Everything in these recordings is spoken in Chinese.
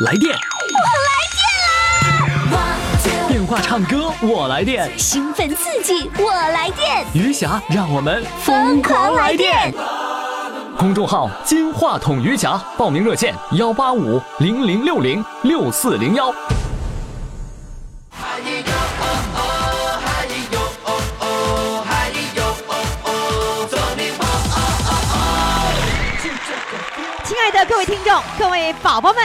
来电，我来电话唱歌我来电，兴奋刺激，我来电，余霞让我们疯狂来电。公众号“金话筒余霞”，报名热线：幺八五零零六零六四零幺。亲爱的各位听众、各位宝宝们，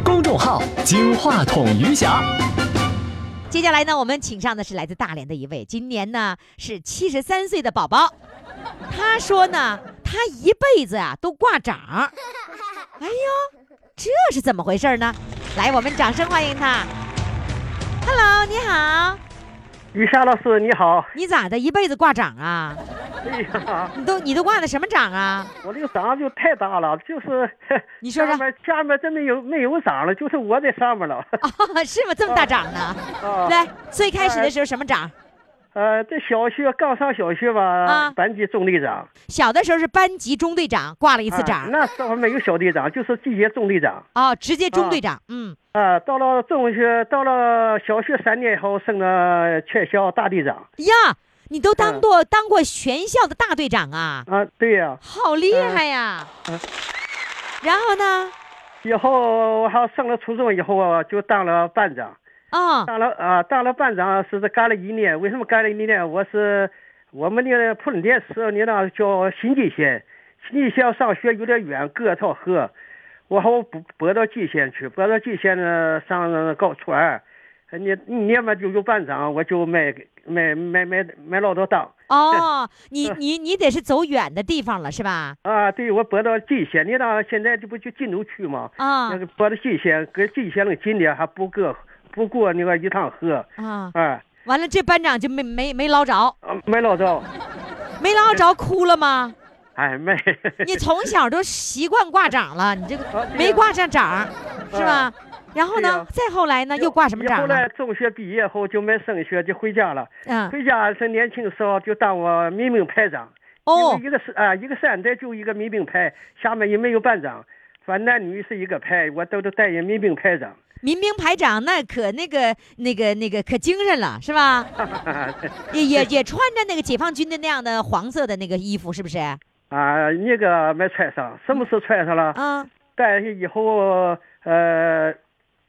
号“金话筒余霞”。接下来呢，我们请上的是来自大连的一位，今年呢是七十三岁的宝宝。他说呢，他一辈子啊都挂掌。哎呦，这是怎么回事呢？来，我们掌声欢迎他。Hello，你好，于霞老师你好，你咋的？一辈子挂掌啊？哎呀，你都你都挂的什么掌啊？我这个掌就太大了，就是你说说下面下面真没有没有掌了，就是我在上面了。哦，是吗？这么大掌呢？啊，来，最开始的时候什么掌？呃，这小学刚上小学吧，啊班级中队长，小的时候是班级中队长，挂了一一次掌。那时候没有小队长，就是季节中队长。哦，直接中队长。嗯，啊，到了中学，到了小学三年以后，升了全校大队长。呀，你都当过、当过全校的大队长啊，啊，对呀、好厉害呀！嗯然后呢？以后我还升了初中以后啊，就当了班长。哦，当了啊，当了班长是干了一年。为什么干了一年？我是我们那个普仁店是你那叫新蓟县，新蓟县上学有点远，隔一条河，我好我拨拨到蓟县去，拨到蓟县呢上高初二，你一年嘛就有班长，我就没没没没没落到当。哦，你你你得是走远的地方了是吧？啊，对，我拨到蓟县，你那现在这不就晋州区吗？啊那个拨到蓟县，跟蓟县那近点还不过不过那个一趟河，啊，啊，完了这班长就没没没捞着，啊没捞着。没捞着哭了吗？哎，没。你从小都习惯挂掌了，你这个没挂上掌是吧？然后呢再后来呢，又挂什么掌后来中学毕业后就没升学，就回家了。嗯，回家是年轻时候就当我民兵排长。哦一个是啊，一个山寨就一个民兵排，下面也没有班长，反正男女是一个排，我都都担任民兵排长。民兵排长那可那个那个那个可精神了是吧？也也也穿着那个解放军的那样的黄色的那个衣服，是不是？啊，那个没穿上，什么时候穿上了？嗯，但是以后呃，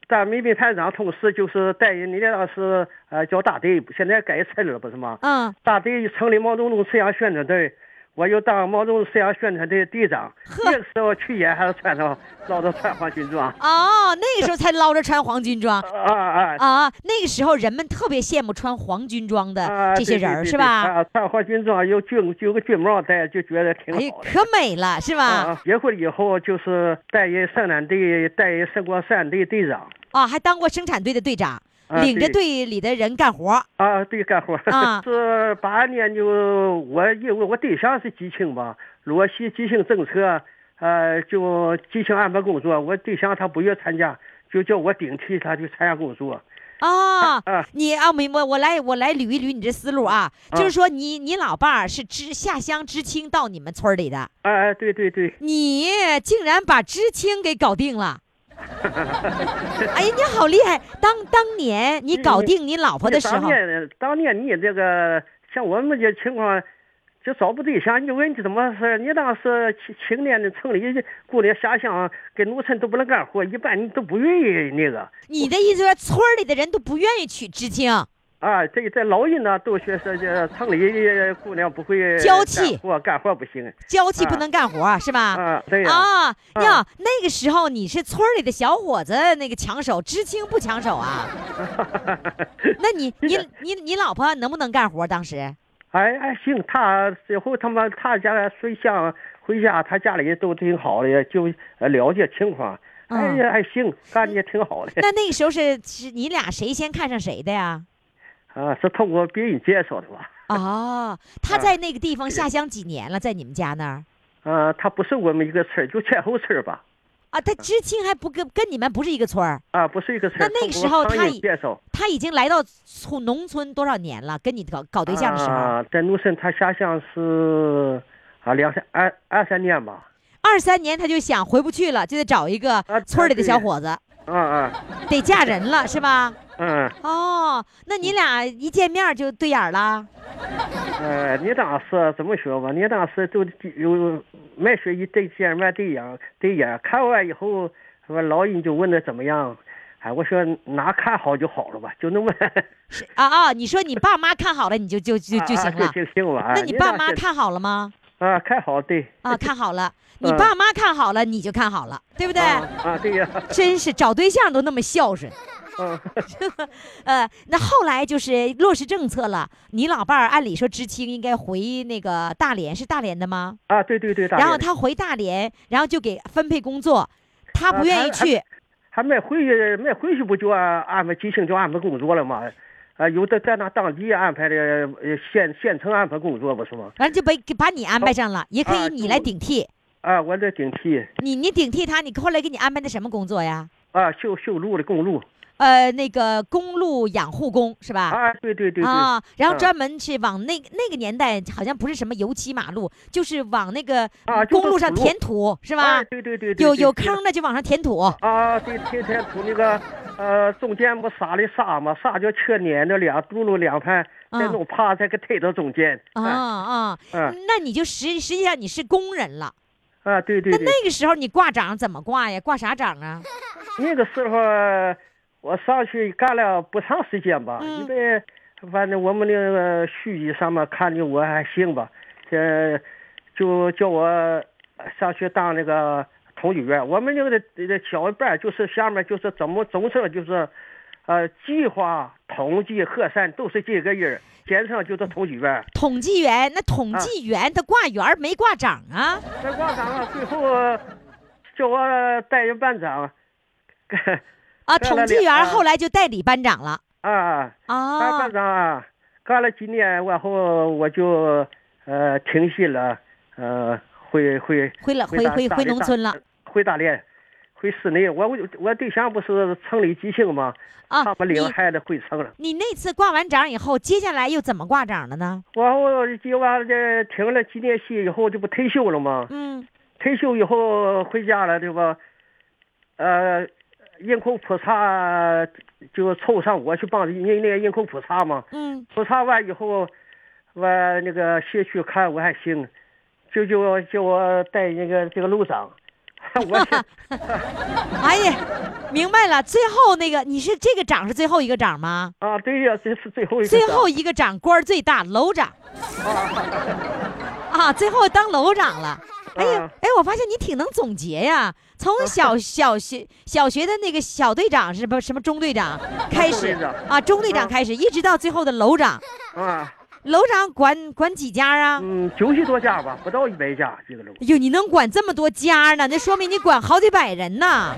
当民兵排长，同时就是担任你那是呃叫大队，现在改成了不是吗？嗯，大队成立毛泽东思想宣传队，我又当毛泽东思想宣传队队长。那个时候去演还是穿上捞着穿黄军装。哦，那个时候才捞着穿黄军装 啊啊啊！那个时候人们特别羡慕穿黄军装的啊！这些人儿，是吧？啊，穿黄军装有军有个军帽戴，就觉得挺好的。可美了，是吧？啊，结婚以后就是担任生产队，担任生活生产队队长。啊，还当过生产队的队长，啊领着队里的人干活。啊，对，干活。啊 是八二年就我因为我对象是基青吧，落实基青政策，呃，就基青安排工作，我对象他不愿参加，就叫我顶替他去参加工作。啊啊，你啊，明白？我来，我来捋一捋你这思路啊，啊就是说你你老伴儿是知下乡知青到你们村里的，哎哎，对对对，你竟然把知青给搞定了。哎呀，你好厉害！当当年你搞定你老婆的时候，当年当年你这个像我们这情况，就找不对象，你问你怎么事？你当时青青年的城里姑娘下乡跟农村都不能干活，一般你都不愿意那个。你的意思说村里的人都不愿意娶知青？啊，这个在老人呢都说是这城里姑娘不会娇气干活干活不行。娇气不能干活、是吧？啊，对呀、啊啊呀，那个时候你是村里的小伙子，那个抢手，知青不抢手啊？那你 你你你老婆能不能干活？当时哎哎，行，他最后他妈他家水乡回家，他家里都挺好的，就呃了解情况。哎呀，还行，干的也挺好的。那那个时候是是你俩谁先看上谁的呀？啊，是通过别人介绍的吧？哦，他在那个地方下乡几年了，在你们家那儿啊，他不是我们一个村儿，就前后村儿吧？啊？他知青还不跟跟你们不是一个村儿？啊，不是一个村儿。那那个时候他已他已经来到村农村多少年了？跟你搞搞对象的时候，啊，在农村他下乡是啊两三二二三年吧。二三年他就想回不去了，就得找一个啊村儿里的小伙子，啊啊得嫁人了是吧？嗯哦，那你俩一见面就对眼儿了？呃，你当时怎么说吧？你当时就有没说一对见面对眼对眼，看完以后，我老人就问的怎么样？哎，我说哪看好就好了吧，就那么 啊啊！你说你爸妈看好了，你就就就就啊行了。就行了。那你爸妈看好了吗？啊，看好对。啊，看好了。你嗯爸妈看好了，你就看好了，对不对？啊啊，对呀。真是找对象都那么孝顺。嗯，呃，那后来就是落实政策了，你老伴儿按理说知青应该回那个大连，是大连的吗？啊，对对对。大然后他回大连，然后就给分配工作，他不愿意去。还没回去，没回去不就安安排知青就安排工作了吗？啊，有的在那当地安排的呃县县城安排工作不是吗？完了就把给把你安排上了，也可以啊你来顶替。啊，我来顶替你你顶替他，你后来给你安排的什么工作呀？啊，修修路的公路呃，那个公路养护工是吧？啊，对对对对，啊，然后嗯专门去往那那个年代好像不是什么油漆马路，就是往那个啊公路上填土是吧啊？对对对对，有有坑的就往上填土。啊，对，天天土那个呃中间不撒的沙嘛，沙就车碾的两轱辘两盘，再啊弄趴再给推到中间。啊啊，嗯那你就实实际上你是工人了。啊，对对对，那那个时候你挂掌怎么挂呀？挂啥掌啊？那个时候我上去干了不长时间吧，嗯因为反正我们那个书记上面看的我还行吧，这就叫我上去当那个统计员。我们那个这个小班就是下面就是怎么总称就是，呃，计划、统计、核算都是这个人儿，简称就是统计员。统计员，那啊统计员他挂员儿没挂长啊？没挂长了，最后叫我代任班长。啊，统计员后来就代理班长了。啊，当啊班长啊，干了几年，然后我就呃停息了，呃，回回回了回回回农村了回大连，回市内。我我我对象不是城里急性吗？啊他！们你领孩子回城了。你那次挂完章以后，接下来又怎么挂章了呢？我我就完这停了几年戏以后，这不退休了吗？嗯退休以后回家了，对吧？呃，人口普查就凑上我去帮人家营口普查嘛。嗯，普查完以后，我那个社区看我还行，就叫我叫我带那个这个楼长。我是 哎呀，明白了。最后那个你是这个长是最后一个长吗？啊，对呀，这是最后一个最长后一个掌官最大，楼长。啊，最后当楼长了。哎呀啊，哎，我发现你挺能总结呀。从小小学小学的那个小队长是不什么中队长开始啊，中队长啊开始，一直到最后的楼长。啊，楼上管管几家啊？嗯，九十多家吧，不到一百家这个楼。哟，你能管这么多家呢？那说明你管好几百人呢。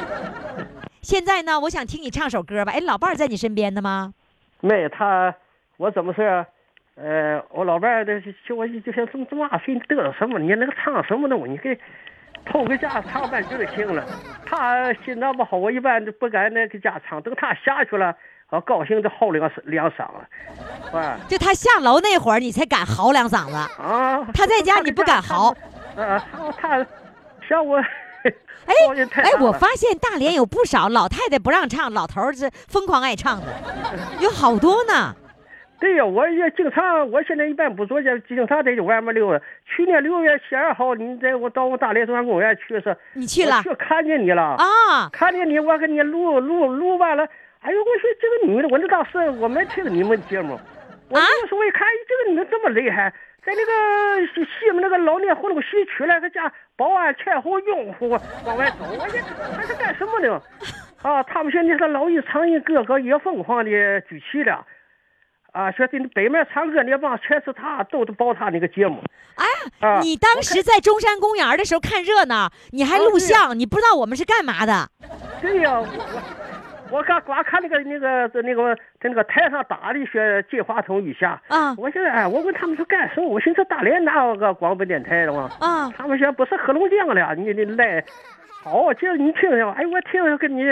现在呢，我想听你唱首歌吧。哎，老伴儿在你身边的吗？没他，我怎么说？呃，我老伴儿的就我就想这么这么大岁你嘚瑟什么？你那个唱什么东西？你给偷个家唱半句就行了。他心脏不好，我一般都不敢那个家唱。等他下去了，我高兴就嚎两两嗓子，啊就他下楼那会儿，你才敢嚎两嗓子。啊！他在家你不敢嚎。啊，他他像我，哎哎，我发现大连有不少老太太不让唱，老头儿是疯狂爱唱的，有好多呢。对呀，我也经常，我现在一般不做这，经常在这外面溜达。去年六月十二号，你在我到我大连中央公园去是？你去了我去看见你了，啊？看见你，我给你录录录完了。哎呦，我说这个女的，我那当时我没听你们节目，我啊那时候一看，哎这个女的这么厉害，在那个西西门那个老年活动西区那个家保安前后拥护往外走，我这他是干什么的？啊，他们现在是老一苍蝇哥哥也疯狂的举起了。啊，说的北面唱歌那帮全是他，都是报他那个节目。哎，啊你当时在中山公园的时候看热闹，你还录像，你不知道我们是干嘛的？对呀、我我我刚光看那个那个在那个在那个台上打的一些金话筒雨下。啊我现在哎，我问他们说干什么？我寻思大连哪有个广播电台的嘛？啊，他们说不是黑龙江的，你你来，好，这你听听，哎，我听着跟你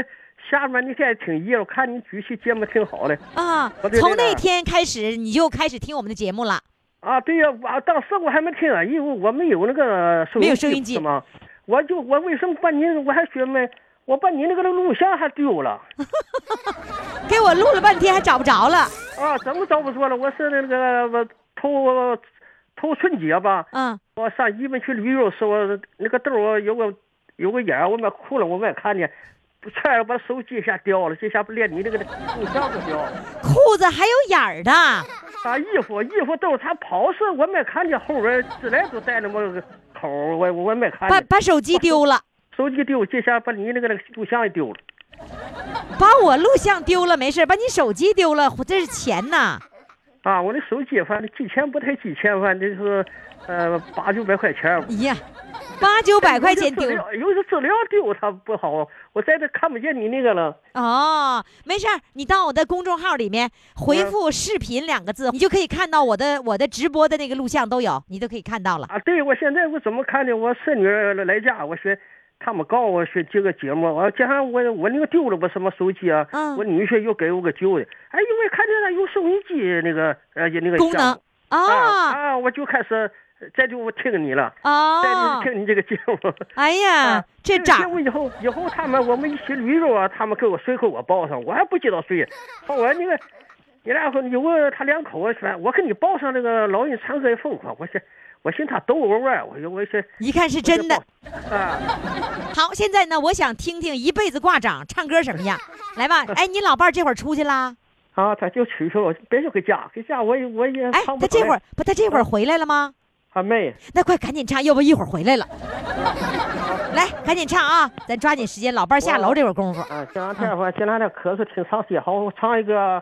下面你该听一了，我看你举起节目挺好的啊从那天开始你就开始听我们的节目了。啊。对呀、我当时我还没听啊，因为我没有那个收没有音收音机是吗？我就我为什么把你我还学没？我把你那个录像还丢了 给我录了半天还找不着了。啊！怎么找不着了？我是那个我头头春节吧，嗯，我上日本去旅游时，候那个兜儿有个有个眼儿，我买哭了，我没看见，差点把手机一下掉了，这下不连你那个录像都掉了。裤子还有眼儿的。啊，衣服衣服兜儿他跑时我没看见后边自来都带那么个口儿，我我没看见。把把手机丢了，手机丢，这下把你那个那个录像也丢了。把我录像丢了没事，把你手机丢了，这是钱呐。啊，我的手机反正几千不太几千，反正就是呃八九百块钱儿。哎呀，八九百块钱丢有的资料丢它不好，我在这看不见你那个了。哦，没事儿，你到我的公众号里面回嗯复“视频”两个字，你就可以看到我的我的直播的那个录像都有，你都可以看到了。啊，对，我现在我怎么看的？我孙女来家，我说他们告我说这个节目，我加上我我那个丢了我什么手机啊，嗯。我女婿又给我个旧的，哎，因为看见了有收音机那个呃那个功能。啊。啊啊，我就开始再就我听你了，再哦就，听你这个节目。哎呀啊，这个节目以后以后他们我们一起旅游啊，他们给我随口我报上，我还不知道谁。后来那个，你然后有个他两口子说，我给你报上那个老人唱歌疯狂，我说我寻他逗我玩儿，我说我说一看是真的。啊，好，现在呢，我想听听一辈子挂掌唱歌什么样，来吧。哎，你老伴儿这会儿出去啦？啊，他就出去了，别就回家，回家我也我也哎，他这会儿不，他这会儿回来了吗？还没那快赶紧唱，要不一会儿回来了。来，赶紧唱啊！咱抓紧时间，老伴儿下楼这会儿功夫。啊，这两天我这两天咳嗽挺长时间，好，我唱一个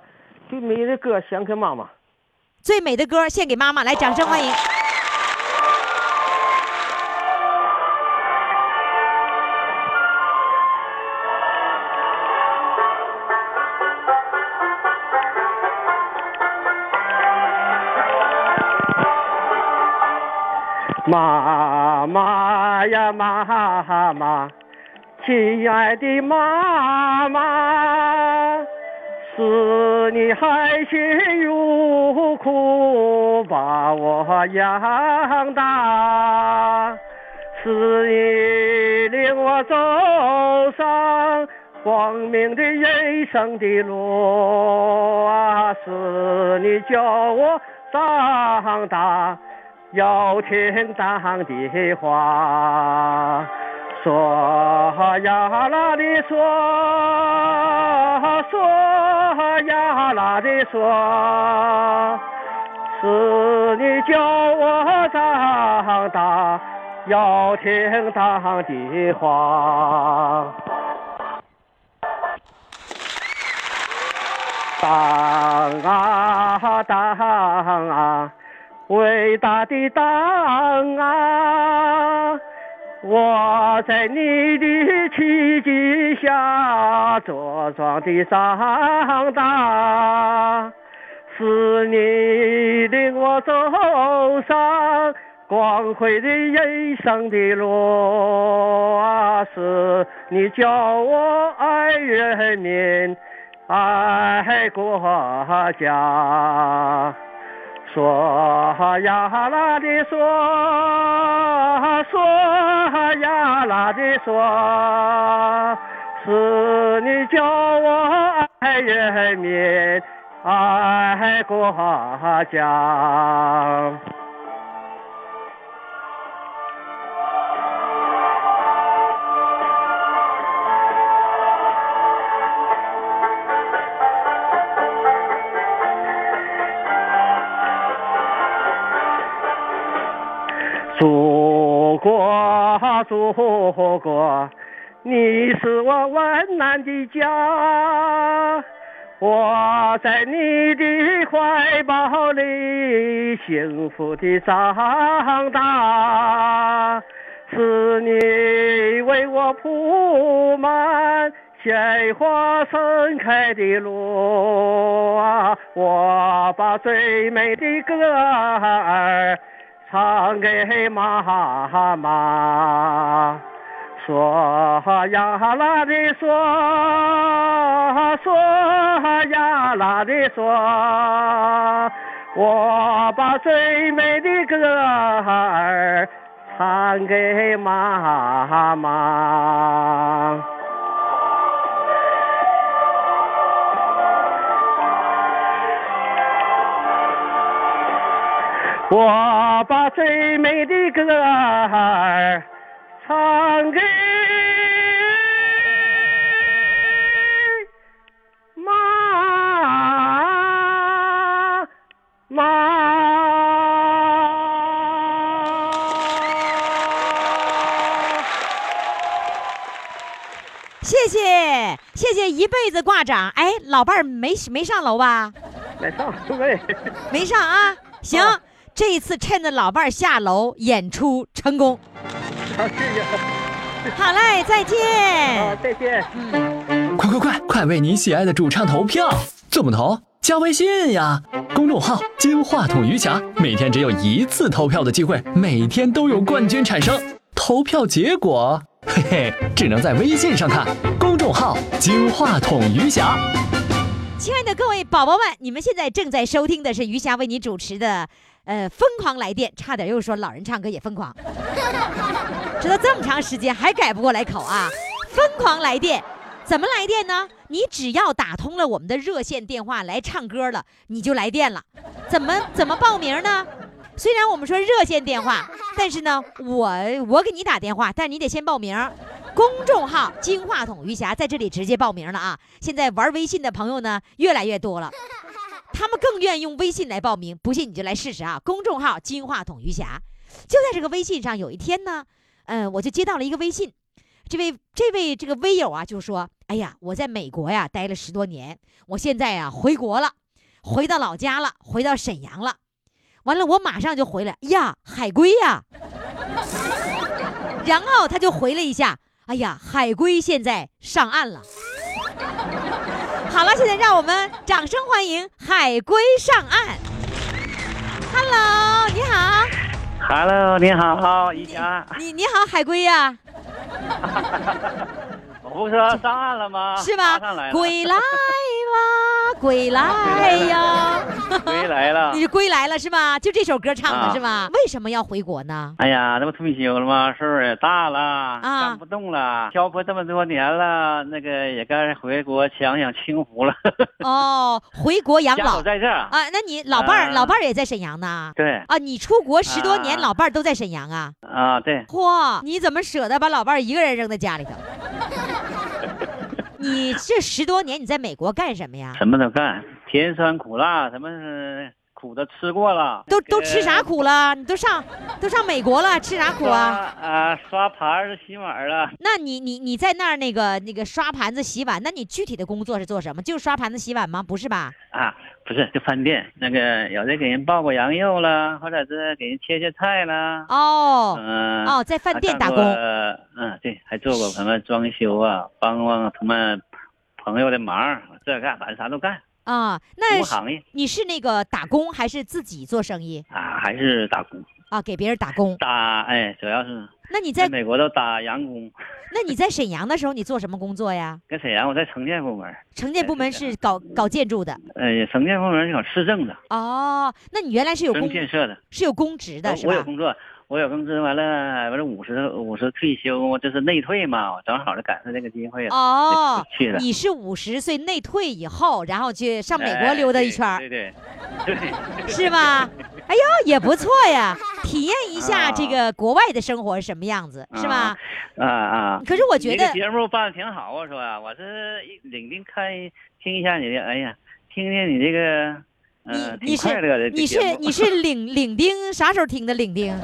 最美的歌献给妈妈。最美的歌献给妈妈，来，掌声欢迎。妈妈呀，妈妈，亲爱的妈妈，是你含辛茹苦把我养大，是你领我走上光明的人生的路啊，是你教我长大。要听党的话，说呀啦的说，说呀啦的说，是你教我长大，要听党的话。党啊党啊！伟大的党啊！我在你的旗帜下茁壮的长大，是你领我走上光辉的人生的路啊！是你教我爱人民，爱国家。索呀啦的索，索呀啦的索，是你叫我爱人民，爱国家。祖国，祖国，你是我温暖的家。我在你的怀抱里幸福的长大，是你为我铺满鲜花盛开的路啊！我把最美的歌儿唱给妈妈。说呀啦的说，说呀啦的说，我把最美的歌儿唱给妈妈。我把最美的歌儿唱给妈妈。谢谢谢谢一辈子挂掌。哎，老伴儿没没上楼吧？没上没，没上啊。行，啊这一次趁着老伴儿下楼，演出成功。好，谢谢，好嘞，再见好，见。再见。嗯快快快，快为你喜爱的主唱投票！怎么投？加微信呀，公众号“金话筒余霞”，每天只有一次投票的机会，每天都有冠军产生。投票结果，嘿嘿，只能在微信上看。公众号“金话筒余霞”。亲爱的各位宝宝们，你们现在正在收听的是余霞为你主持的，呃，疯狂来电，差点又说老人唱歌也疯狂，知道这么长时间还改不过来口啊！疯狂来电，怎么来电呢？你只要打通了我们的热线电话来唱歌了，你就来电了。怎么怎么报名呢？虽然我们说热线电话，但是呢，我我给你打电话，但你得先报名。公众号“金话筒余霞”在这里直接报名了啊！现在玩微信的朋友呢越来越多了，他们更愿意用微信来报名。不信你就来试试啊！公众号“金话筒余霞”，就在这个微信上，有一天呢，嗯、我就接到了一个微信，这位这位这个微友啊，就说：“哎呀，我在美国呀待了十多年，我现在呀回国了，回到老家了，回到沈阳了。完了，我马上就回来，呀，海归呀。”然后他就回了一下：“哎呀，海龟现在上岸了。”好了，现在让我们掌声欢迎海龟上岸。Hello，你好，Hello，你好，宜家。你你好，海龟呀、我 不是说上岸了吗？是吧上来？了，归来吧，归来呀！归来了你。归来了是吧？就这首歌唱的啊是吧？为什么要回国呢？哎呀，那不退休了吗？岁数也大了，啊干不动了，漂泊这么多年了，那个也该回国享享清福了。哦，回国养老都在这儿。啊？那你老伴儿、啊老伴儿也在沈阳呢？对啊，你出国十多年，啊老伴儿都在沈阳啊？啊，对，嚯，你怎么舍得把老伴儿一个人扔在家里头？你这十多年你在美国干什么呀？什么都干，甜酸苦辣，什么苦的吃过了。都都吃啥苦苦了？你都上都上美国了，吃啥苦啊？啊，刷盘子、洗碗了。那你你你在那儿那个那个刷盘子洗碗，那你具体的工作是做什么？就是刷盘子洗碗吗？不是吧？啊，不是，就饭店那个有的给人抱过羊肉了，或者是给人切切菜了。哦嗯、哦，在饭店打工。嗯，对，还做过什么装修啊，帮帮他们朋友的忙，这干反正啥都干，啊，那行业你是那个打工还是自己做生意啊，还是打工啊？给别人打工。打，哎，主要是那你在在美国都打洋工，那你在沈阳的时候，你做什么工作呀？在沈阳我在城建部门，城建部门是是搞搞建筑的。呃，城建部门是搞市政的，哦，那你原来是有建设的，是有公职的是吧？我有工作。我有工资，完了完了五十五十退休，这是内退嘛，我正好就赶上这个机会了，哦去了。你是五十岁内退以后，然后去上美国哎溜达一圈儿，对对是吧？哎呦，也不错呀，体验一下啊这个国外的生活是什么样子，是吧？啊啊！可是我觉得节目办的挺好啊，说呀，我是领兵看听一下你的，哎呀，听听你这个嗯，你是快乐的。你是你是领领丁，啥时候听的领丁？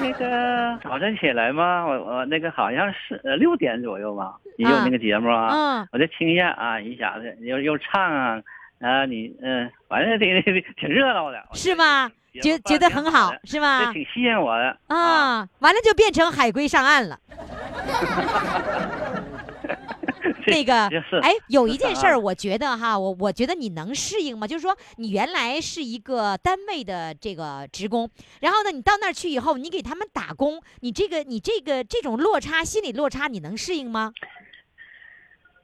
那个早晨起来嘛，我我那个好像是呃六点左右吧，也有那个节目啊，嗯，我就听一下啊，一下子又又唱啊，啊你嗯，反正挺挺 挺热闹的，是吗？觉觉得很好，是吗这？挺吸引我的啊，完了就变成海龟上岸了。那个，哎，有一件事儿，啊我觉得哈，我我觉得你能适应吗？就是说，你原来是一个单位的这个职工，然后呢，你到那儿去以后，你给他们打工，你这个你这个这种落差，心理落差，你能适应吗？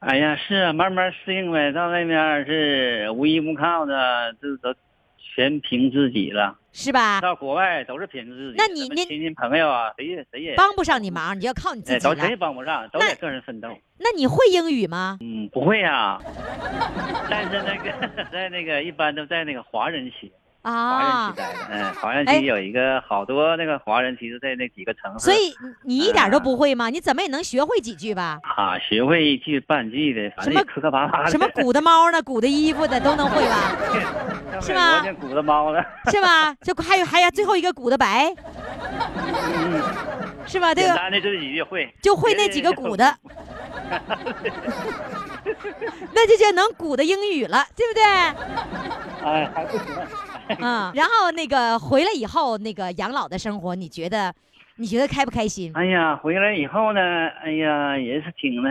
哎呀，是啊，慢慢适应呗。到那边儿是无依无靠的，这都全凭自己了。是吧？到国外都是凭自己。那你你什么亲戚朋友啊，谁也谁也帮不上你忙，你要靠你自哎，己都谁也。帮不上，都得个人奋斗。那你会英语吗？嗯，不会呀、但是那个在那个一般都在那个华人区，华人啊区，待的。嗯，华人哎区有一个好多那个华人其实在那几个城市。所以你你一点都啊不会吗？你怎么也能学会几句吧？啊，学会一句半句的，反什么磕磕巴巴的。什么鼓的猫呢，鼓的衣服的都能会吧？是吗我这鼓的猫了。是吧？就还有还有最后一个鼓的白，是吧？这个简单的这几句会。就会那几个鼓的，那就叫能鼓的英语了，对不对？哎，还不行。嗯，然后那个回来以后，那个养老的生活，你觉得你觉得开不开心？哎呀，回来以后呢，哎呀，也是挺的，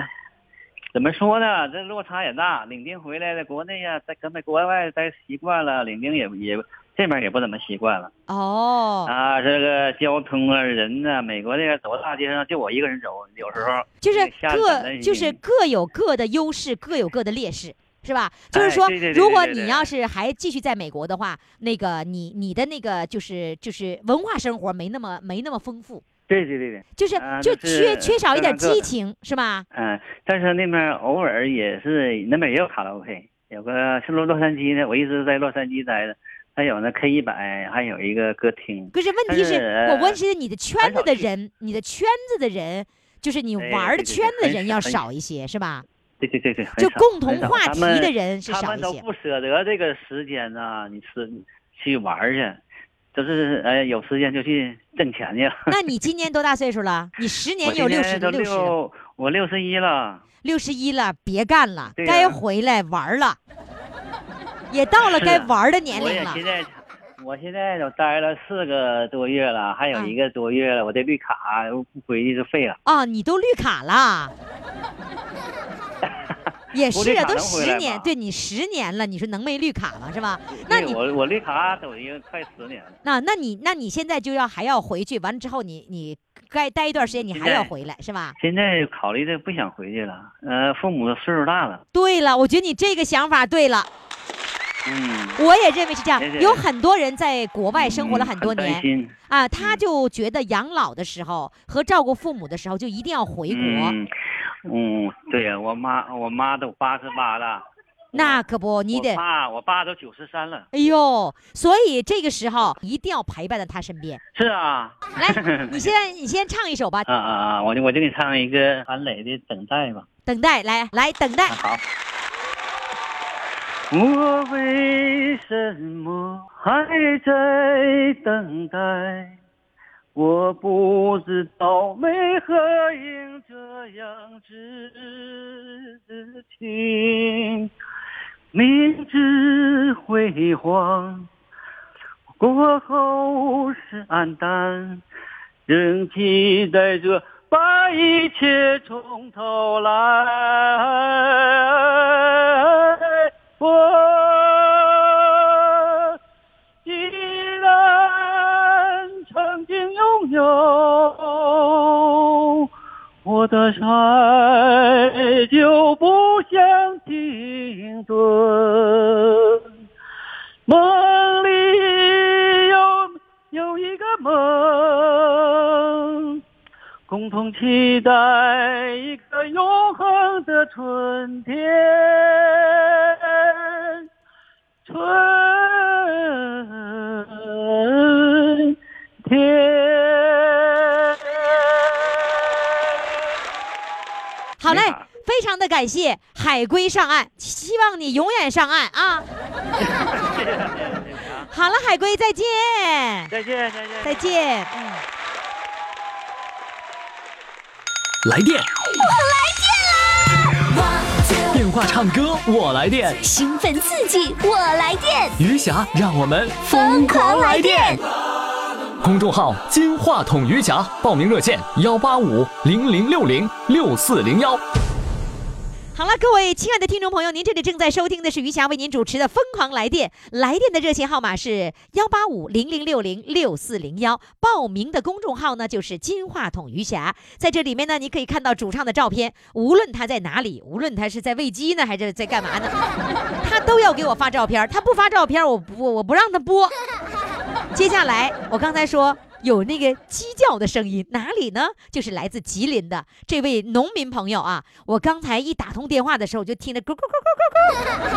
怎么说呢？这落差也大。领兵回来的国内呀，在跟在国外待习惯了，领兵也也这边也不怎么习惯了哦，啊。这个交通啊，人呐、美国这个走大街上就我一个人走，有时候就是各就是各有各的优势，各有各的劣势。是吧？就是说如果你要是还继续在美国的话，那个你你的那个就是就是文化生活没那么没那么丰富，对对对对，就是啊就缺缺少一点激情，是吧？嗯，但是那边偶尔也是那边也有卡拉 OK，有个是洛洛杉矶的，我一直在洛杉矶待的，还有那 K 一百，还有一个歌厅。可是问题是，我问是你的圈子的人，你的圈子的人，就是你哎玩儿的圈子的人要少一些，是吧？对对对对，就共同话题的人是少一些。们都不舍得这个时间呢、你是去玩儿去，就是呃有时间就去挣钱去。那你 今年多大岁数了？你十年有六十六十，我六十一了。六十一了，别干了，对该回来玩儿了，也到了该玩儿的年龄了。也现在，我现在都待了四个多月了，还有嗯一个多月了，我这绿卡不回去就废了。啊，你都绿卡了。也是啊，都十年，对你十年了，你说能没绿卡吗？是吧？那你我我绿卡都已经快十年了。那那你那你现在就要还要回去，完了之后你你该待一段时间，你还要回来是吧？现在考虑的不想回去了，呃，父母岁数大了，对了，我觉得你这个想法对了，嗯，我也认为是这样有很多人在国外生活了嗯很多年啊，他就觉得养老的时候和照顾父母的时候就一定要回国，嗯，嗯，对呀，我妈我妈都八十八了，那可不，你我得。爸我爸都九十三了。哎呦，所以这个时候一定要陪伴在他身边。是啊，来，你现在你先唱一首吧，啊啊啊！我就我就给你唱一个韩磊的《等待》吧。等待，来来等待啊。好。我为什么还在等待？我不知道为何应这样痴情，明知辉煌过后是黯淡，仍期待着把一切从头来。我既然曾经拥有我的爱，就不想停顿。梦里有有一个梦，共同期待一个永恒的春天，春天。好嘞，非常的感谢海龟上岸，希望你永远上岸啊！好了，海龟再见，再见再见再见。嗯。来电，电话唱歌我来电，兴奋刺激，我来电，余霞让我们疯狂来电。公众号“金话筒余霞”，报名热线：幺八五零零六零六四零幺。好了，各位亲爱的听众朋友，您这里正在收听的是余霞为您主持的《疯狂来电》，来电的热线号码是幺八五零零六零六四零幺，报名的公众号呢就是金话筒余霞，在这里面呢，你可以看到主唱的照片，无论他在哪里，无论他是在喂鸡呢，还是在干嘛呢，他都要给我发照片，他不发照片，我不我不让他播。接下来，我刚才说。有那个鸡叫的声音，哪里呢？就是来自吉林的这位农民朋友啊！我刚才一打通电话的时候，就听着咕咕咕咕咕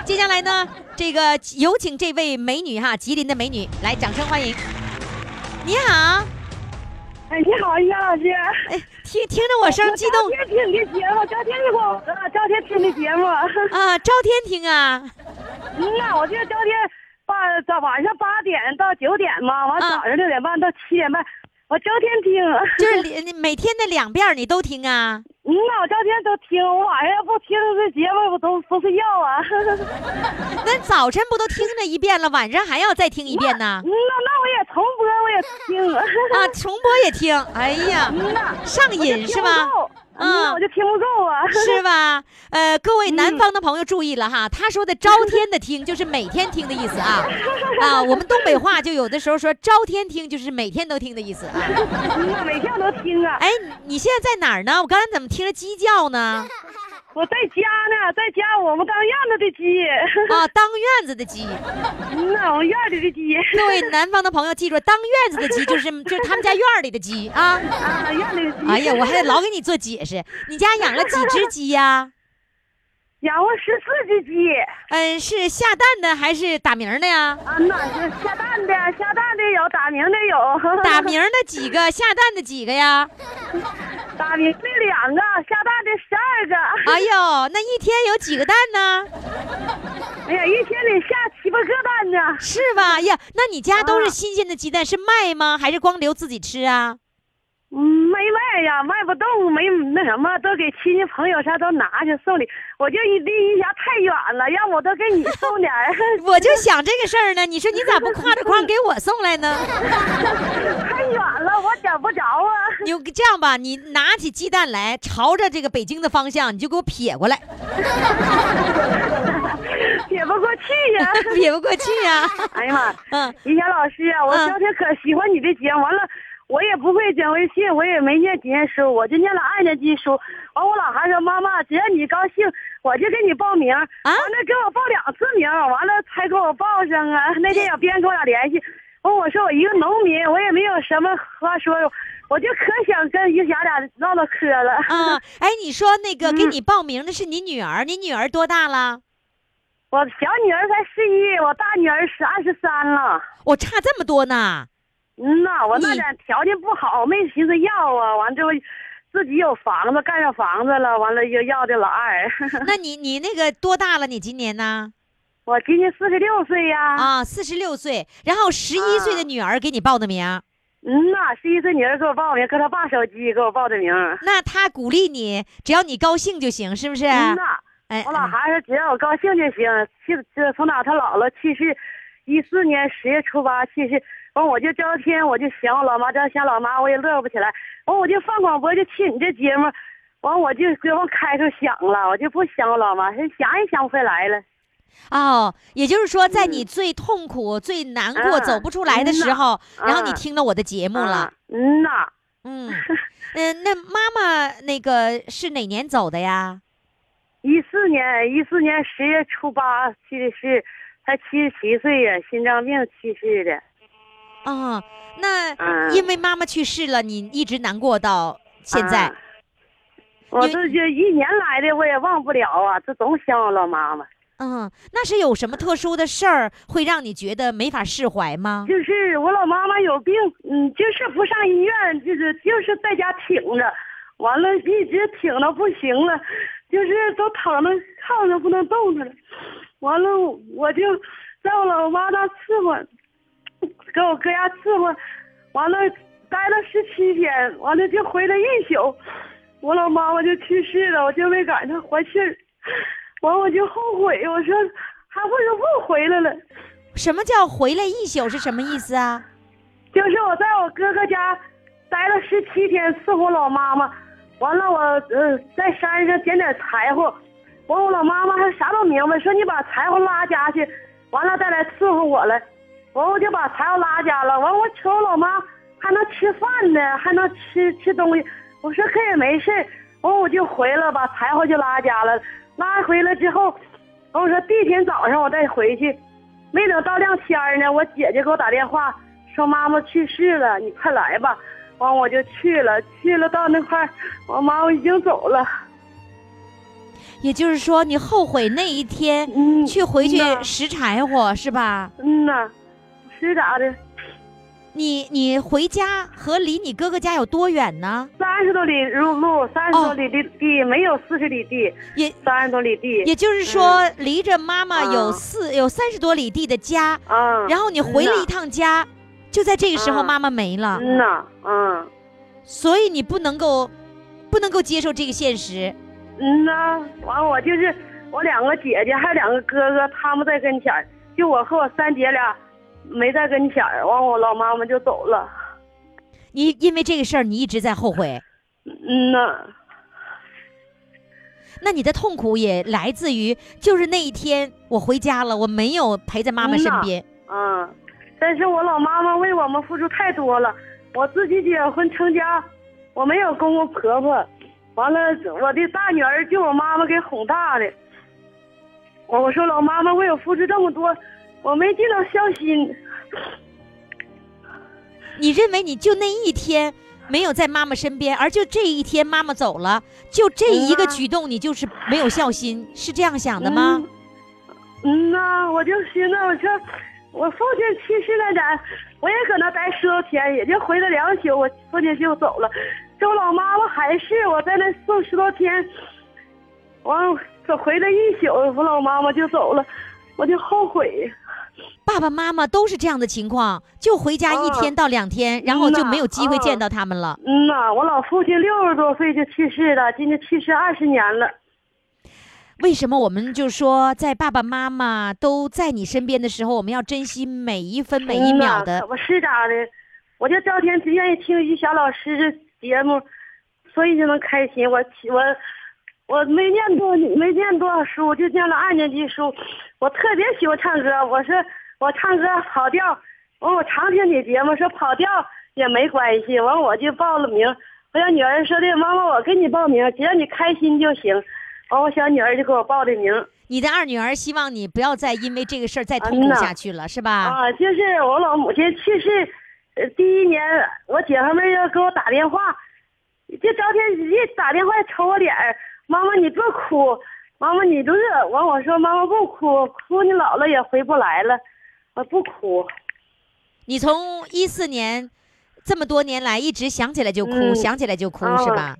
咕。接下来呢，这个有请这位美女哈，吉林的美女，来，掌声欢迎。你好，哎，你好，于老师。哎，听听着我声激动。昨天听的节目，昨天的广播，昨天听的节目。啊，朝天听啊。嗯呐，我这昨天。八早晚上八点到九点嘛，完早上六点半到七点半，我整天听。就是 你每天的两遍你都听啊？嗯呐，我周天都听，我晚上要不听这节目，我都不睡觉啊。那早晨不都听了一遍了，晚上还要再听一遍呢？嗯那那我也重播，我也听。啊，重播也听，哎呀，上瘾是吧？嗯，我就听不够啊，是吧？呃，各位南方的朋友注意了哈，他说的 朝天的听就是每天听的意思啊啊，我们东北话就有的时候说朝天听就是每天都听的意思啊，每天都听啊。哎，你现在在哪儿呢？我刚才怎么听着鸡叫呢？我在家呢，在家我们当院子的鸡 啊，当院子的鸡，嗯呐，我们院里的鸡。各位南方的朋友记住，当院子的鸡就是就是他们家院里的鸡啊啊，院里的鸡。哎呀，我还得老给你做解释。你家养了几只鸡呀？养了十四只鸡。嗯，是下蛋的还是打鸣的呀？啊，那是下蛋的，下蛋的有，打鸣的有。打鸣的几个，下蛋的几个呀？打鸣的两个，下蛋的十二个。哎呦，那一天有几个蛋呢？哎呀，一天得下七八个蛋呢。是吧？呀，那你家都是新鲜的鸡蛋，是卖吗？还是光留自己吃啊？嗯，没卖呀，卖不动，没那什么，都给亲戚朋友啥都拿去送礼。我就离一家太远了，让我都给你送点儿。我就想这个事儿呢，你说你咋不挎着筐给我送来呢？太远了，我找不着啊。你这样吧，你拿起鸡蛋来，朝着这个北京的方向，你就给我撇过来。撇不过去呀，撇不过去呀。哎呀妈，嗯，于霞老师啊，我昨天可喜欢你的节目，完了。我也不会讲微信，我也没念几年书，我就念了二年级书。完，我老孩说：“妈妈，只要你高兴，我就给你报名。”啊，完了给我报两次名，完了才给我报上啊。那天也别人跟我俩联系，完我说我一个农民，我也没有什么话说，我就可想跟玉霞俩唠唠嗑了。啊，哎，你说那个给你报名的是你女儿，你女儿多大了？我小女儿才十一，我大女儿是二十三了。我差这么多呢。嗯呐，我那点条件不好，没寻思要啊。完之后，自己有房子，盖上房子了，完了又要的老二。那你你那个多大了？你今年呢？我今年四十六岁呀。啊，四十六岁。然后十一岁的女儿给你报的名。嗯呐，十一岁女儿给我报名，搁她爸手机给我报的名。那他鼓励你，只要你高兴就行，是不是？嗯呐。哎，我老孩子只要我高兴就行。去这从哪他姥姥去世，一四年十月初八去世。完我就这天我就想我老妈，这想老妈我也乐不起来。完我就放广播就听你这节目，完我就给我开始想了，我就不想我老妈，想也想不回来了。哦，也就是说，在你最痛苦、最难过、走不出来的时候，然后你听了我的节目了。嗯呐，嗯 嗯，那妈妈那个是哪年走的呀？一四年，一四年十月初八去的世，才七十七岁呀，心脏病去世的。啊，那因为妈妈去世了，你一直难过到现在。我这就一年来的，我也忘不了啊，这总想我老妈妈。嗯，那是有什么特殊的事儿会让你觉得没法释怀吗？就是我老妈妈有病，嗯，就是不上医院，就是就是在家挺着。完了，一直挺到不行了，就是都躺着炕上不能动弹了。完了，我就在我老妈那伺候，搁我哥家伺候，完了待了十七天，完了就回来一宿，我老妈妈就去世了，我就没赶上活气儿。完我就后悔，我说还不如不回来了。什么叫回来一宿是什么意思啊？就是我在我哥哥家待了十七天，伺候我老妈妈。完了，我呃在山上捡点柴火，完我老妈妈还啥都明白，说你把柴火拉家去，完了再来伺候我来。完我就把柴火拉家了。完我瞅我老妈还能吃饭呢，还能吃吃东西。我说可也没事完我就回来，把柴火就拉家了。拉回来之后，完我说第一天早上我再回去，没等到亮天儿呢，我姐姐给我打电话说妈妈去世了，你快来吧。完我就去了，去了到那块儿，我妈妈已经走了。也就是说，你后悔那一天嗯，去回去拾柴火是吧？嗯呐，是咋的？你你回家和离你哥哥家有多远呢？三十多里路路，三十多里地地，没有四十里地，也三十多里地。也就是说，离着妈妈有嗯四有三十多里地的家，嗯，然后你回了一趟家，就在这个时候嗯妈妈没了，嗯呐，嗯所以你不能够不能够接受这个现实。嗯呐，完我就是我两个姐姐还有两个哥哥，他们在跟前，就我和我三姐俩没在跟前儿，完我老妈妈就走了。你因为这个事儿，你一直在后悔，嗯呐，那你的痛苦也来自于就是那一天我回家了，我没有陪在妈妈身边。嗯，但是我老妈妈为我们付出太多了，我自己结婚成家，我没有公公婆婆，完了我的大女儿就我妈妈给哄大的。我我说老妈妈为我付出这么多，我没尽到孝心。你认为你就那一天没有在妈妈身边，而就这一天妈妈走了，就这一个举动你就是没有孝心，是这样想的吗？嗯呐，我就寻思，我说我父亲去世那点，我也搁那待十多天，也就回来两宿，我父亲就走了。这我老妈妈还是我在那送十多天，完可回来一宿，我老妈妈就走了，我就后悔。爸爸妈妈都是这样的情况，就回家一天到两天，然后就没有机会见到他们了。嗯呐，我老父亲六十多岁就去世了，今年去世二十年了。为什么我们就说在爸爸妈妈都在你身边的时候，我们要珍惜每一分每一秒的嗯呐可？不是咋的，我就赵天只愿意听于霞老师的节目，所以就能开心。我我我没念多没念多少书，就念了二年级书。我特别喜欢唱歌，我说我唱歌跑调，完我常听你节目，说跑调也没关系，完我就报了名。我小女儿说的，妈妈我给你报名，只要你开心就行。完我小女儿就给我报的名。你的二女儿希望你不要再因为这个事儿再痛苦下去了，是吧？啊，就是我老母亲去世，呃，第一年我姐夫们要给我打电话，就赵天一打电话瞅我脸儿，妈妈你别哭，妈妈你乐，完我说妈妈不哭，哭你姥姥也回不来了，我不哭，你从一四年这么多年来一直想起来就哭，嗯想起来就哭，哦是吧？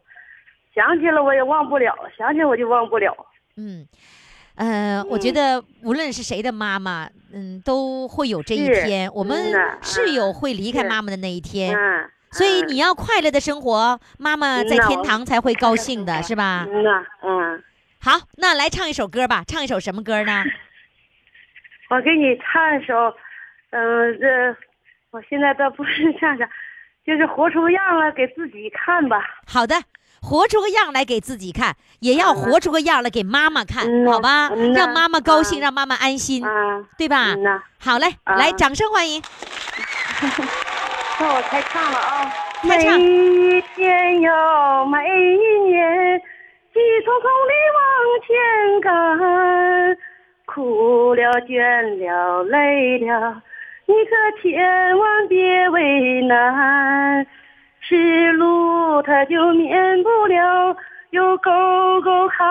想起来我也忘不了，想起我就忘不了。嗯，呃，我觉得无论是谁的妈妈，嗯，都会有这一天。我们是有会离开妈妈的那一天，嗯，所以嗯你要快乐的生活，妈妈在天堂才会高兴的，是吧？嗯呐，嗯，好，那来唱一首歌吧，唱一首什么歌呢？我给你唱一首，嗯、这我现在倒不是唱啥，就是活出个样来给自己看吧。好的。活出个样来给自己看，也要活出个样来给妈妈看，嗯好吧？嗯让妈妈高兴，嗯让妈妈安心，啊，对吧？嗯呐，好嘞，啊来，掌声欢迎。那我开唱了啊。每一天哟每一年，急匆匆地往前赶，苦了倦了累了，你可千万别为难。是路它就免不了有沟沟坎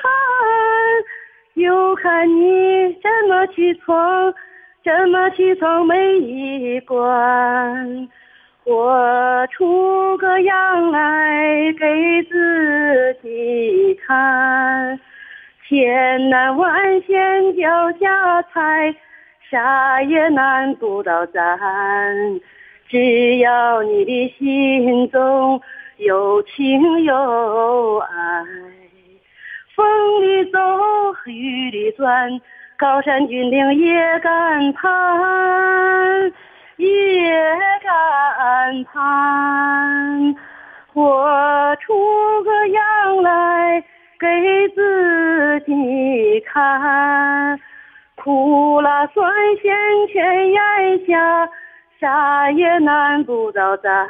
坎，又看你怎么去闯，什么去闯每一关。活出个样来给自己看，千难万险脚下踩，啥也难不倒咱。只要你的心中有情有爱，风里走，雨里钻，高山峻岭也敢攀，也敢攀，活出个样来给自己看，苦辣酸咸全咽下。啥也难不倒咱，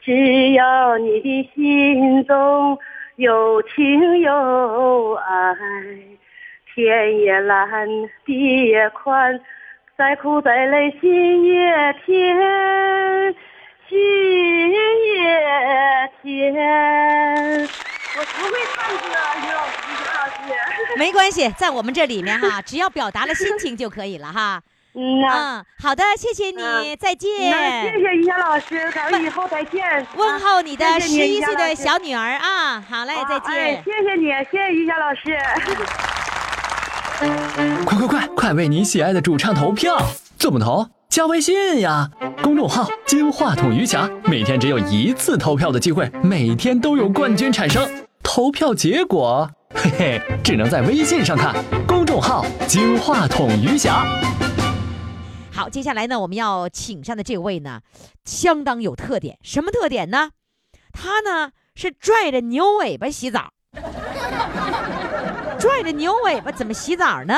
只要你的心中有情有爱，天也蓝，地也宽，再苦再累心也甜，心也甜。我不会唱歌，于老师，于老师。没关系，在我们这里面哈，只要表达了心情就可以了哈。嗯呐。嗯，好的，谢谢你，嗯再见。谢谢于霞老师，咱们以后再见。问候你的十一岁的小女儿啊，好嘞，再见。谢谢你，谢谢于霞老师。快快快，快为你喜爱的主唱投票！怎么投？加微信呀，公众号“金话筒余霞”，每天只有一次投票的机会，每天都有冠军产生。投票结果，嘿嘿，只能在微信上看。公众号“金话筒余霞”。好，接下来呢，我们要请上的这位呢，相当有特点。什么特点呢？他呢是拽着牛尾巴洗澡，拽着牛尾巴怎么洗澡呢？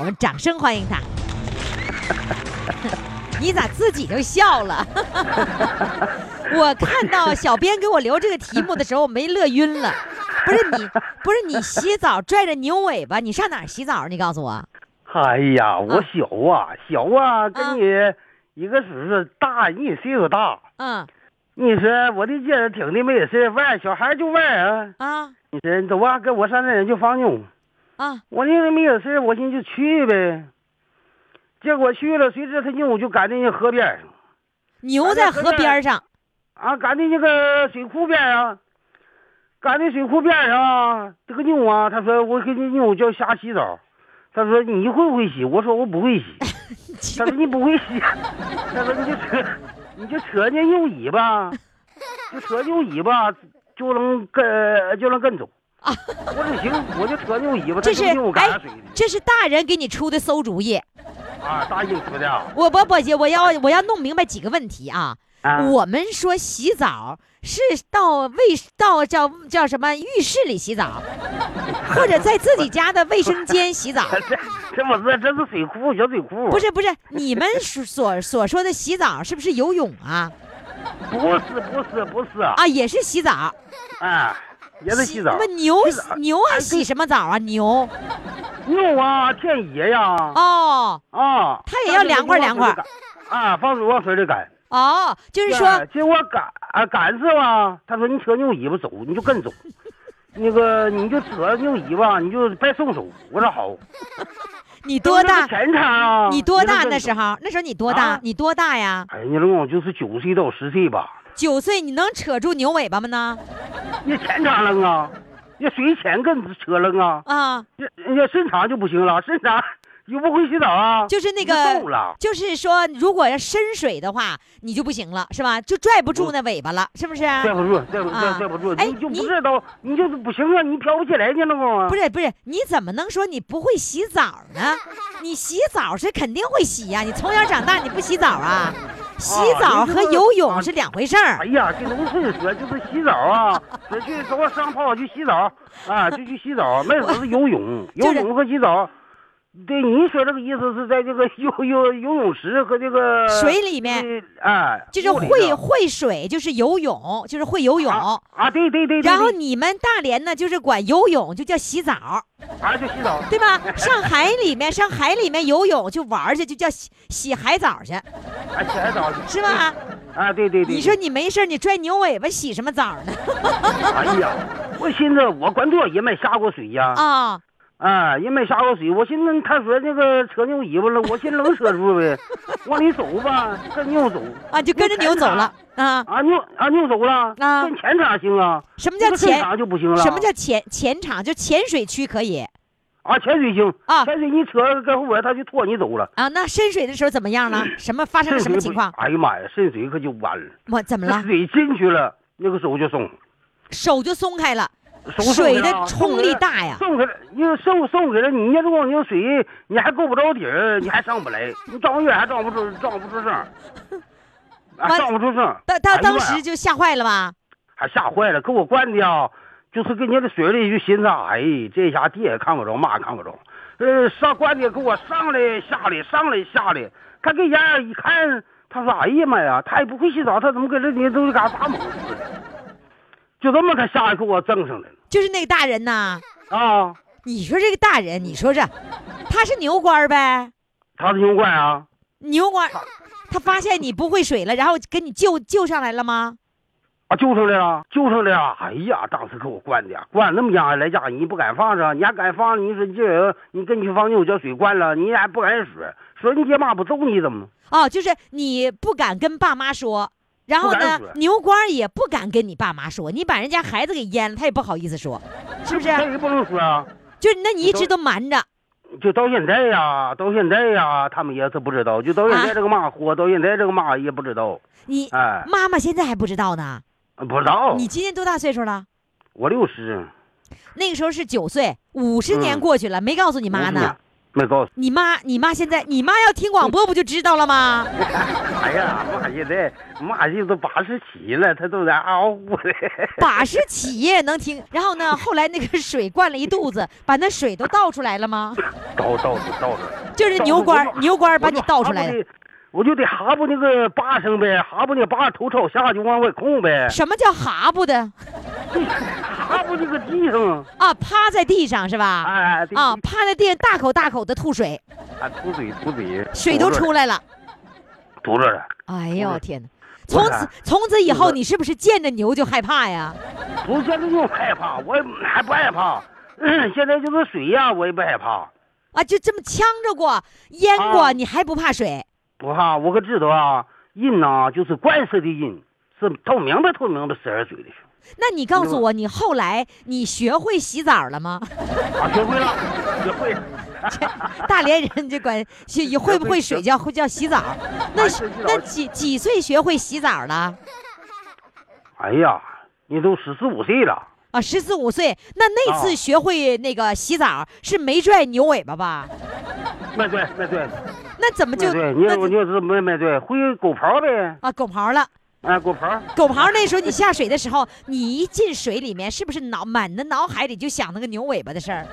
我们掌声欢迎他。你咋自己就笑了？我看到小编给我留这个题目的时候，我没乐晕了。不是你，不是你洗澡拽着牛尾巴，你上哪儿洗澡？你告诉我。哎呀，我小啊，小啊，跟你一个岁数大，你岁数大。嗯你说我的劲儿挺的没事玩，小孩就玩啊。啊你说走啊，跟我上那人就放牛。啊！我那个没有事，我寻思就去呗。结果去了，谁知他牛就赶在那河边上，牛在河边上，啊，赶在那个水库边上，赶在水库边上啊。这个牛啊，他说我给你牛叫下洗澡，他说你会不会洗？我说我不会洗。他说你不会洗，他说你就扯，你就扯那牛尾巴，就扯牛尾巴就能跟就能跟走。我说行，我就扯牛尾巴，他这是哎这是大人给你出的馊主意。啊，大人出的啊。我不不，我要我要弄明白几个问题啊。啊我们说洗澡是到卫到叫叫什么浴室里洗澡，或者在自己家的卫生间洗澡。这这不是，这是水库，小水库。不是不是，你们所所所说的洗澡是不是游泳啊？不是，不是，不是啊，啊，也是洗澡。啊，牛洗牛还洗什么澡啊？牛牛啊，天爷呀，哦啊，他也要凉快凉快啊，放水往水里赶。哦，就是说对结果赶啊赶是吧？他说你扯牛尾巴走，你就跟走，那个你就扯牛尾巴，你就别松手。我说好。你多大？前场啊？你多大那时候？那时候你多大啊？你多大呀？哎，你跟我就是九岁到十岁吧。九岁，你能扯住牛尾巴吗呢？你钱咋扔啊，你随钱跟扯扔啊，啊，要要身长就不行了，深场又不会洗澡啊，就是那个，就是说，如果要深水的话，你就不行了，是吧？就拽不住那尾巴了，是不是？拽不住，拽不住拽拽不住，哎你就不知道，你就是不行啊，你飘不起来，你知道吗？不是不是，你怎么能说你不会洗澡呢？你洗澡是肯定会洗呀、你从小长大你不洗澡啊？洗澡和游泳是两回事儿哎。呀，这农村说就是洗澡啊，说去走上泡去洗澡啊，就去洗澡，没说是游泳，游泳和洗澡。对，你说这个意思是在这个游游游泳池和这个水里面，哎，就是会会水，就是游泳，就是会游泳。啊啊，对对对对，然后你们大连呢，就是管游泳就叫洗澡，啊就洗澡，对吧？上海里面，上海里面游泳就玩去，就叫洗洗海澡去，啊洗海澡去是吧？啊，对对对。你说你没事儿你拽牛尾巴洗什么澡呢？哎呀，我寻思我管多也没下过水呀。啊，哎，也没下过水。我寻思他说那个扯牛尾巴了，我寻思能扯住呗，往里走吧，跟牛走。啊，就跟着牛走了啊？啊，牛啊牛走了，啊跟前场行啊。什么叫前？场就不行了。什么叫前前场？就浅水区可以啊潜水行啊潜水你扯跟后边他就拖你走了。啊？那深水的时候怎么样了？什么发生了什么情况？哎呀妈呀，深水可就完了。我怎么了？水进去了，那个手就松，手就松开了，水的冲力大呀。送给了，你送送给了，你要如果你有水，你还够不着底儿，你还上不来，你装远还装不出，装不出声儿，啊，完装不出声儿。当当时就吓坏了吧？还吓坏了，给我灌的啊，就是跟你的水里就寻思，哎，这下地也看不着，妈也看不着，呃，上灌的给我上来下来，上来下来，他给眼儿一看，他说，哎呀妈呀，他也不会洗澡，他怎么跟这你都是干啥猛似的？就这么他下来给我挣上来了就是那个大人呐。啊！你说这个大人，你说这，他是牛官儿呗？他是牛怪啊，牛官儿，他发现你不会水了，然后给你救救上来了吗？啊，救上来了，救上来了！哎呀，当时给我灌的，灌那么严来家，你不敢放着，你还敢放？你说这人，你跟你去放牛叫水灌了，你还不敢说，说你爹妈不揍你怎么？哦，就是你不敢跟爸妈说，然后呢牛光儿也不敢跟你爸妈说，你把人家孩子给淹了，他也不好意思说，是不是？这也不能说啊。就那你一直都瞒着，就到现在呀，到现在呀，他们也是不知道，就到现在这个妈活，到现在这个嘛也不知道，你哎，妈妈现在还不知道呢。不知道。你今年多大岁数了？我六十，那个时候是九岁，五十年嗯过去了，没告诉你妈呢。没告诉。你妈，你妈现在，你妈要听广播不就知道了吗？哎呀，妈现在妈现在都八十七了，她都在嗷呜的。八十七也能听。然后呢，后来那个水灌了一肚子，把那水都倒出来了吗？倒倒倒倒着。就是牛倌儿，牛倌儿把你倒出来的。我就得哈不那个把声呗，哈不那把头朝下就往外空呗，什么叫哈不的？哈不那个地上，啊，趴在地上是吧？啊，趴在地上大口大口的吐水，啊，吐水吐水，水都出来了。堵着了。哎呦我天哪！从此从此以后，你是不是见着牛就害怕呀？不见着牛害怕，我也还不害怕。嗯，现在就是水呀、我也不害怕，啊，就这么呛着过、淹过，啊你还不怕水？不怕。我可知道啊，人呐、就是灌色的人，是透明的透明的十二水的时那你告诉我，你后来你学会洗澡了吗？啊，学会了，学会了。大连人就管学会不会水叫 会叫洗澡？那那几几岁学会洗澡了？哎呀，你都十四五岁了，啊，十四五岁。那那次啊学会那个洗澡是没拽牛尾巴吧？没拽没对那怎么就对，你那你就是没没对，会狗刨呗，啊狗刨了？啊，狗刨。狗刨那时候你下水的时候，你一进水里面，是不是脑满的脑海里就想那个牛尾巴的事儿？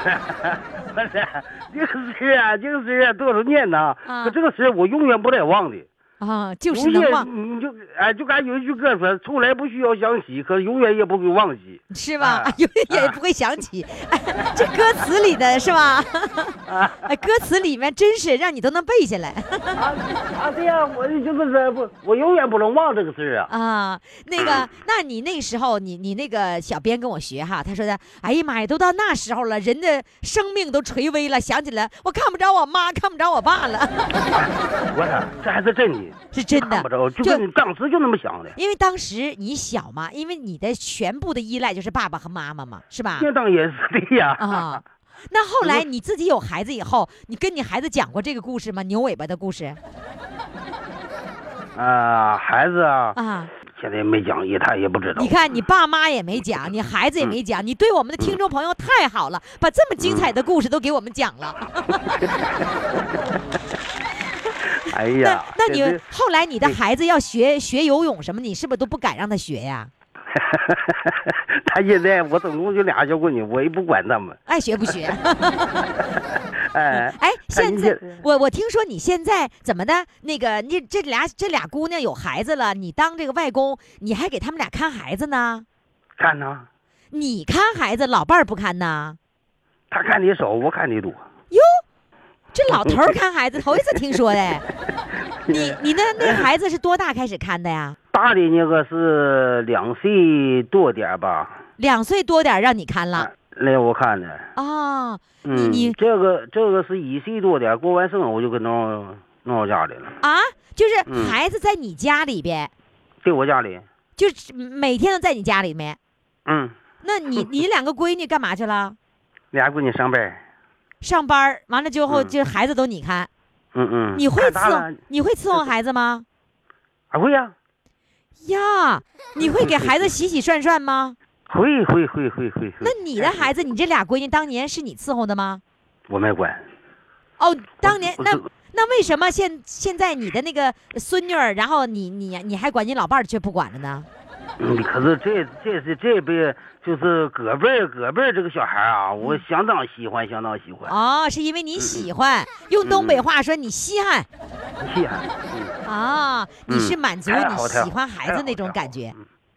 不是这个事儿啊，这个事儿啊多少年呐？啊可这个事儿我永远不得忘的。啊，就是能忘，你就哎，就敢有一句歌说，从来不需要想起，可永远也不会忘记。是吧？啊永远也不会想起，哎这歌词里的是吧？啊 哎，歌词里面真是让你都能背下来啊啊！对呀，我就是说不，我永远不能忘这个事儿啊。啊。那个，那你那时候，你你那个小编跟我学哈，他说的，哎呀妈呀，都到那时候了，人的生命都垂危了，想起来我看不着我妈，看不着我爸了，我操，这还是真的，是真的看不。着，就当时就那么想的。因为当时你小嘛，因为你的全部的依赖就是爸爸和妈妈嘛，是吧？那当然是的呀。啊，那后来你自己有孩子以后，你跟你孩子讲过这个故事吗？牛尾巴的故事啊，孩子啊，啊？现在也没讲，也他也不知道你。看，你爸妈也没讲，你孩子也没讲，你对我们的听众朋友太好了，把这么精彩的故事都给我们讲了。那 哎呀，那你这这后来你的孩子要学学游泳什么，你是不是都不敢让他学呀？他现在我总共就俩小闺女，我也不管他们。爱学不学？哎，哎，现在我我听说你现在怎么的？那个你这俩这俩姑娘有孩子了，你当这个外公，你还给他们俩看孩子呢？看呢，你看孩子，老伴儿不看呐？他看你少，我看你多。这老头儿看孩子，头一次听说的。你你那那孩子是多大开始看的呀？大的那个是两岁多点儿吧，两岁多点儿让你看了，来我看的。啊，你嗯，你这个这个是一岁多点，过完生我就给弄弄到家里了，啊，就是嗯孩子在你家里边，在我家里。就是每天都在你家里面。嗯，那你你两个闺女干嘛去了？俩闺女上班。上班儿完了之后，嗯就孩子都你看，嗯嗯。你会伺你会伺候孩子吗？啊会呀、呀，你会给孩子洗洗涮涮吗？会会会会会。那你的孩子，你这俩闺女当年是你伺候的吗？我没管。哦，当年那那为什么现现在你的那个孙女儿，然后你你你还管你老伴儿却不管了呢？嗯，可是这这是这辈就是隔辈儿隔辈儿这个小孩儿啊，我嗯相当喜欢，相当喜欢。哦，是因为你喜欢，用东北话说你稀罕稀罕。嗯啊，你是满足你喜欢孩子那种感觉，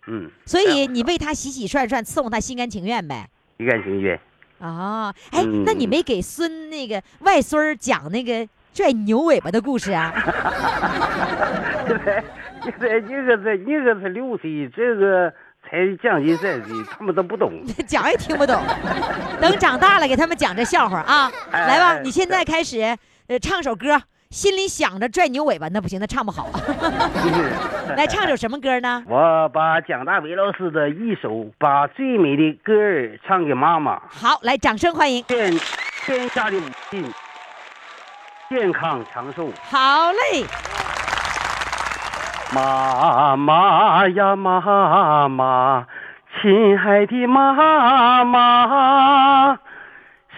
嗯，所以你为他洗洗涮涮，伺候他心甘情愿呗。心甘情愿。哦，哎，嗯那你没给孙那个外孙儿讲那个拽牛尾巴的故事啊？现在现在一个才一个才六岁，这个才将近三岁，他们都不懂。讲也听不懂，等长大了给他们讲这笑话啊！哎来吧，哎你现在开始，呃，唱首歌，心里想着拽牛尾巴，那不行，那唱不好。来唱首什么歌呢？我把蒋大为老师的一首《把最美的歌儿唱给妈妈》，好，来，掌声欢迎。愿天下的母亲健康长寿。好嘞，妈妈呀，妈妈，亲爱的妈妈，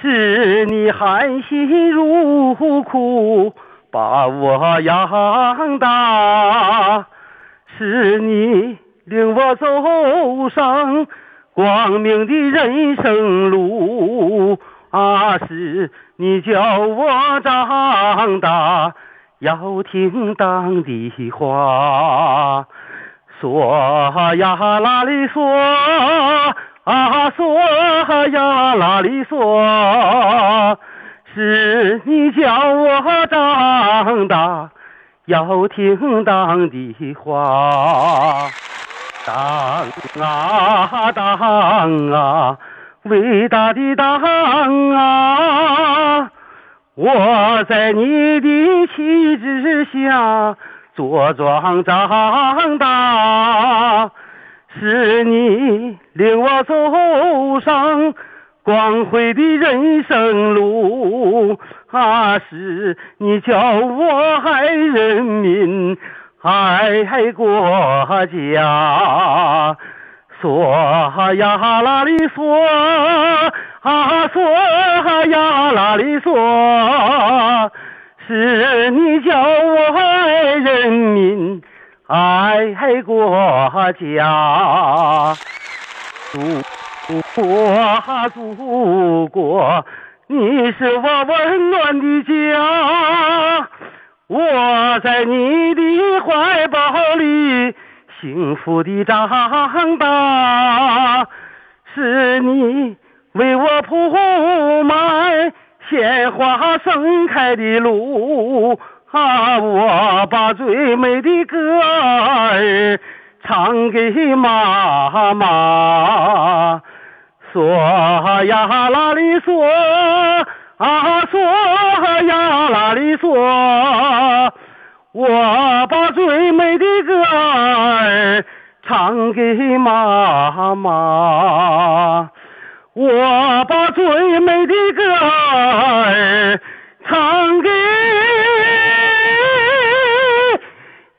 是你含辛茹苦把我养大，是你领我走上光明的人生路啊，是你教我长大。要听当的话，说呀啦哩说啊说呀啦哩说，是你叫我长大，要听当的话。当啊当啊，伟大的当啊！我在你的旗帜下茁壮长大，是你领我走上光辉的人生路啊！是你教我爱人民，爱国家。说呀啦哩说啊说呀啦哩说，是你叫我爱人民，爱国家。祖国啊，祖国，你是我温暖的家，我在你的怀抱里。幸福的长大，是你为我铺满鲜花盛开的路啊！我把最美的歌儿唱给妈妈，嗦呀啦哩嗦啊嗦呀啦哩说。我把最美的歌儿唱给妈妈，我把最美的歌儿唱给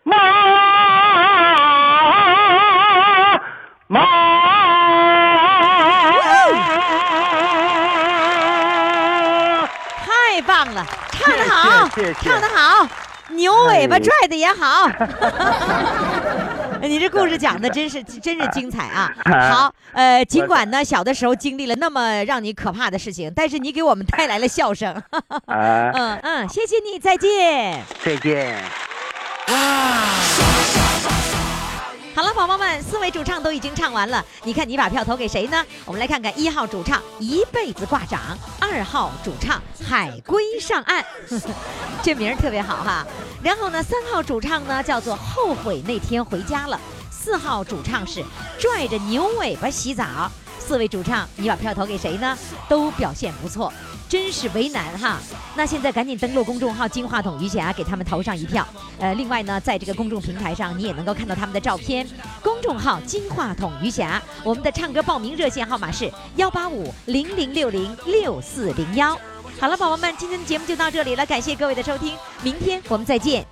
妈妈。太棒了，唱得好，谢谢谢谢唱得好，牛尾巴拽的也好。你这故事讲的真是真是精彩啊！好，呃，尽管呢小的时候经历了那么让你可怕的事情，但是你给我们带来了笑声。啊，嗯嗯，谢谢你，再见。再见。好了，宝宝们，四位主唱都已经唱完了，你看你把票投给谁呢？我们来看看一号主唱一辈子挂掌，二号主唱海龟上岸，这名儿特别好哈。然后呢，三号主唱呢叫做后悔那天回家了，四号主唱是拽着牛尾巴洗澡。四位主唱，你把票投给谁呢？都表现不错，真是为难哈。那现在赶紧登录公众号“金话筒余霞”，给他们投上一票。呃，另外呢，在这个公众平台上，你也能够看到他们的照片。公众号“金话筒余霞”，我们的唱歌报名热线号码是幺八五零零六零六四零幺。好了，宝宝们，今天的节目就到这里了，感谢各位的收听，明天我们再见。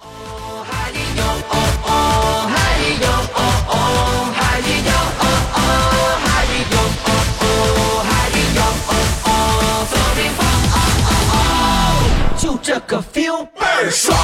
哦哦，就这个 feel 倍儿爽。